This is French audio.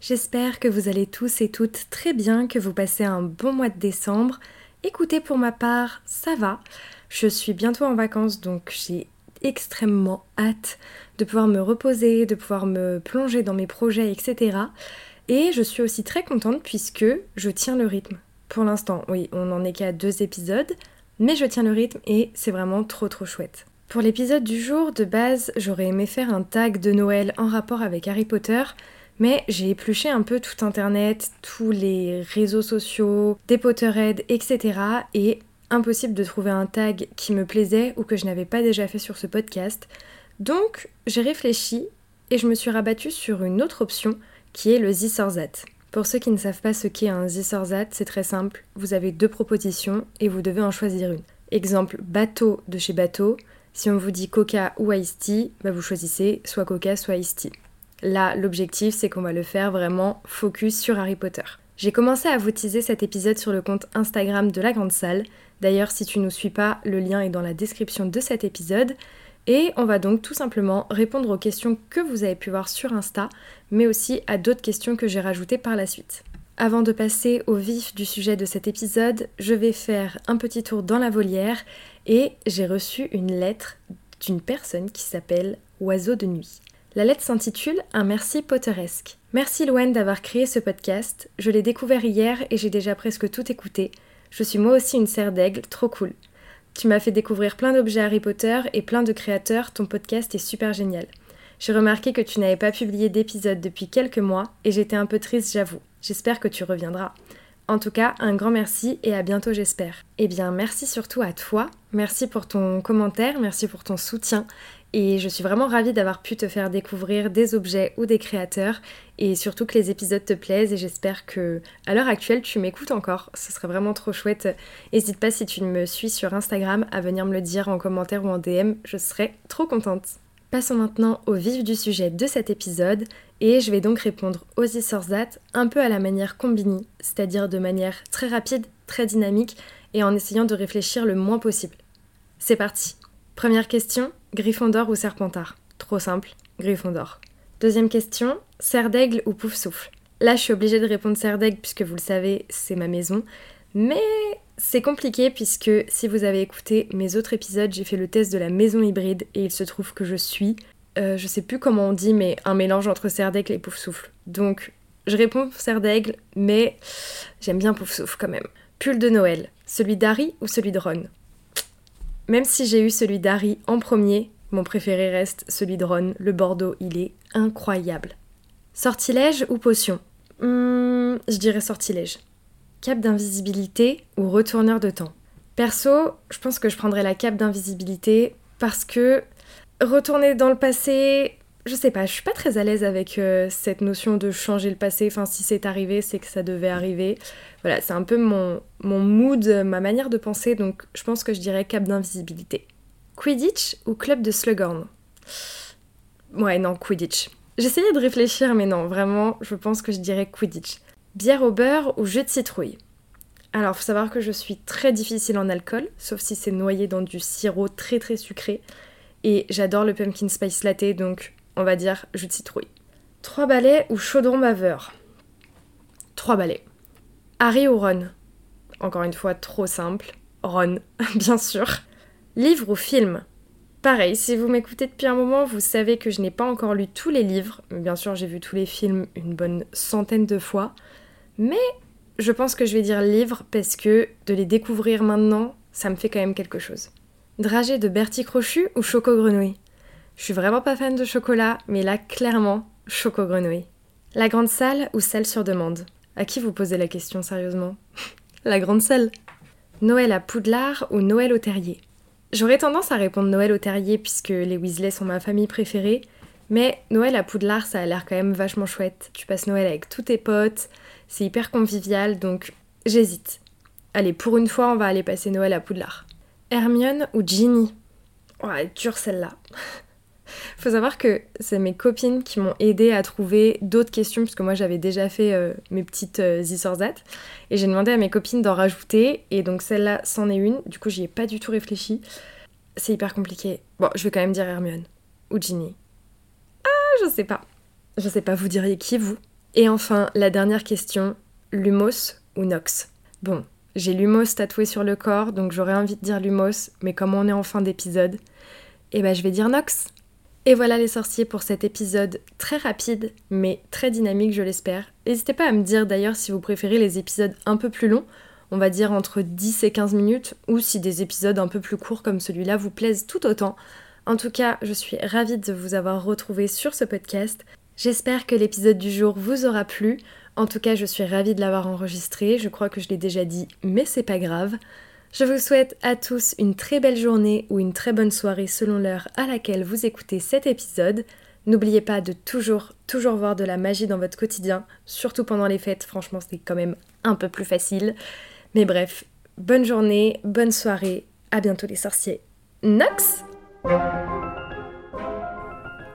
J'espère que vous allez tous et toutes très bien, que vous passez un bon mois de décembre. Écoutez, pour ma part, ça va. Je suis bientôt en vacances donc j'ai extrêmement hâte de pouvoir me reposer, de pouvoir me plonger dans mes projets, etc. Et je suis aussi très contente puisque je tiens le rythme. Pour l'instant, oui, on n'en est qu'à deux épisodes, mais je tiens le rythme et c'est vraiment trop trop chouette. Pour l'épisode du jour, de base, j'aurais aimé faire un tag de Noël en rapport avec Harry Potter, mais j'ai épluché un peu tout internet, tous les réseaux sociaux, des Potterheads, etc. Et impossible de trouver un tag qui me plaisait ou que je n'avais pas déjà fait sur ce podcast. Donc j'ai réfléchi et je me suis rabattue sur une autre option qui est le Zisorzat. Pour ceux qui ne savent pas ce qu'est un Zisorzat, c'est très simple. Vous avez deux propositions et vous devez en choisir une. Exemple bateau de chez bateau, si on vous dit Coca ou Ice Tea, bah vous choisissez soit Coca, soit Ice Tea. Là, l'objectif, c'est qu'on va le faire vraiment focus sur Harry Potter. J'ai commencé à vous teaser cet épisode sur le compte Instagram de la Grande Salle. D'ailleurs, si tu ne nous suis pas, le lien est dans la description de cet épisode. Et on va donc tout simplement répondre aux questions que vous avez pu voir sur Insta, mais aussi à d'autres questions que j'ai rajoutées par la suite. Avant de passer au vif du sujet de cet épisode, je vais faire un petit tour dans la volière et j'ai reçu une lettre d'une personne qui s'appelle Oiseau de nuit. La lettre s'intitule Un merci potteresque. Merci Louen d'avoir créé ce podcast. Je l'ai découvert hier et j'ai déjà presque tout écouté. Je suis moi aussi une serre d'aigle, trop cool. Tu m'as fait découvrir plein d'objets Harry Potter et plein de créateurs, ton podcast est super génial. J'ai remarqué que tu n'avais pas publié d'épisode depuis quelques mois et j'étais un peu triste, j'avoue. J'espère que tu reviendras. En tout cas, un grand merci et à bientôt j'espère. Eh bien, merci surtout à toi. Merci pour ton commentaire, merci pour ton soutien. Et je suis vraiment ravie d'avoir pu te faire découvrir des objets ou des créateurs et surtout que les épisodes te plaisent et j'espère que à l'heure actuelle tu m'écoutes encore. Ce serait vraiment trop chouette. N'hésite pas si tu me suis sur Instagram à venir me le dire en commentaire ou en DM, je serais trop contente. Passons maintenant au vif du sujet de cet épisode et je vais donc répondre aux Isorzat un peu à la manière combini, c'est-à-dire de manière très rapide, très dynamique et en essayant de réfléchir le moins possible. C'est parti. Première question, Gryffondor ou Serpentard? Trop simple, Gryffondor. Deuxième question, Serre d'aigle ou Pouf souffle Là, je suis obligée de répondre Serre d'aigle puisque vous le savez, c'est ma maison. Mais c'est compliqué puisque si vous avez écouté mes autres épisodes, j'ai fait le test de la maison hybride et il se trouve que je suis, euh, je sais plus comment on dit, mais un mélange entre serre d'aigle et pouf souffle. Donc je réponds serre d'aigle, mais j'aime bien pouf souffle quand même. Pull de Noël, celui d'Harry ou celui de Ron? Même si j'ai eu celui d'Harry en premier, mon préféré reste celui de Ron, le Bordeaux, il est incroyable. Sortilège ou potion? Hmm, Je dirais sortilège cape d'invisibilité ou retourneur de temps? Perso, je pense que je prendrais la cape d'invisibilité parce que retourner dans le passé, je sais pas, je suis pas très à l'aise avec euh, cette notion de changer le passé. Enfin, si c'est arrivé, c'est que ça devait arriver. Voilà, c'est un peu mon, mon mood, ma manière de penser, donc je pense que je dirais cape d'invisibilité. Quidditch ou club de Slughorn? Ouais, non, Quidditch. J'essayais de réfléchir, mais non, vraiment, je pense que je dirais Quidditch. Bière au beurre ou jus de citrouille? Alors, faut savoir que je suis très difficile en alcool, sauf si c'est noyé dans du sirop très très sucré. Et j'adore le pumpkin spice latte, donc on va dire jus de citrouille. Trois balais ou chaudron baveur? Trois balais. Harry ou Ron? Encore une fois, trop simple. Ron, bien sûr. Livre ou film? Pareil, si vous m'écoutez depuis un moment, vous savez que je n'ai pas encore lu tous les livres. Bien sûr, j'ai vu tous les films une bonne centaine de fois. Mais je pense que je vais dire livre parce que de les découvrir maintenant, ça me fait quand même quelque chose. Dragée de Bertie Crochu ou Choco Grenouille? Je suis vraiment pas fan de chocolat, mais là, clairement, Choco Grenouille. La grande salle ou salle sur demande? À qui vous posez la question sérieusement? La grande salle Noël à Poudlard ou Noël au terrier? J'aurais tendance à répondre Noël au terrier puisque les Weasley sont ma famille préférée, Mais Noël à Poudlard, ça a l'air quand même vachement chouette. Tu passes Noël avec tous tes potes, c'est hyper convivial, donc j'hésite. Allez, pour une fois, on va aller passer Noël à Poudlard. Hermione ou Ginny? Ouais, dure celle-là. Faut savoir que c'est mes copines qui m'ont aidé à trouver d'autres questions, puisque moi j'avais déjà fait euh, mes petites euh, Et j'ai demandé à mes copines d'en rajouter, et donc celle-là, c'en est une. Du coup, j'y ai pas du tout réfléchi. C'est hyper compliqué. Bon, je vais quand même dire Hermione. Ou Ginny. Ah, je sais pas. Je sais pas, vous diriez qui, vous? Et enfin, la dernière question Lumos ou Nox? Bon, j'ai Lumos tatoué sur le corps, donc j'aurais envie de dire Lumos, mais comme on est en fin d'épisode, eh ben je vais dire Nox. Et voilà les sorciers pour cet épisode très rapide, mais très dynamique, je l'espère. N'hésitez pas à me dire d'ailleurs si vous préférez les épisodes un peu plus longs, on va dire entre 10 et 15 minutes, ou si des épisodes un peu plus courts comme celui-là vous plaisent tout autant. En tout cas, je suis ravie de vous avoir retrouvé sur ce podcast. J'espère que l'épisode du jour vous aura plu. En tout cas, je suis ravie de l'avoir enregistré. Je crois que je l'ai déjà dit, mais c'est pas grave. Je vous souhaite à tous une très belle journée ou une très bonne soirée selon l'heure à laquelle vous écoutez cet épisode. N'oubliez pas de toujours, toujours voir de la magie dans votre quotidien, surtout pendant les fêtes, franchement c'est quand même un peu plus facile. Mais bref, bonne journée, bonne soirée, à bientôt les sorciers. Nox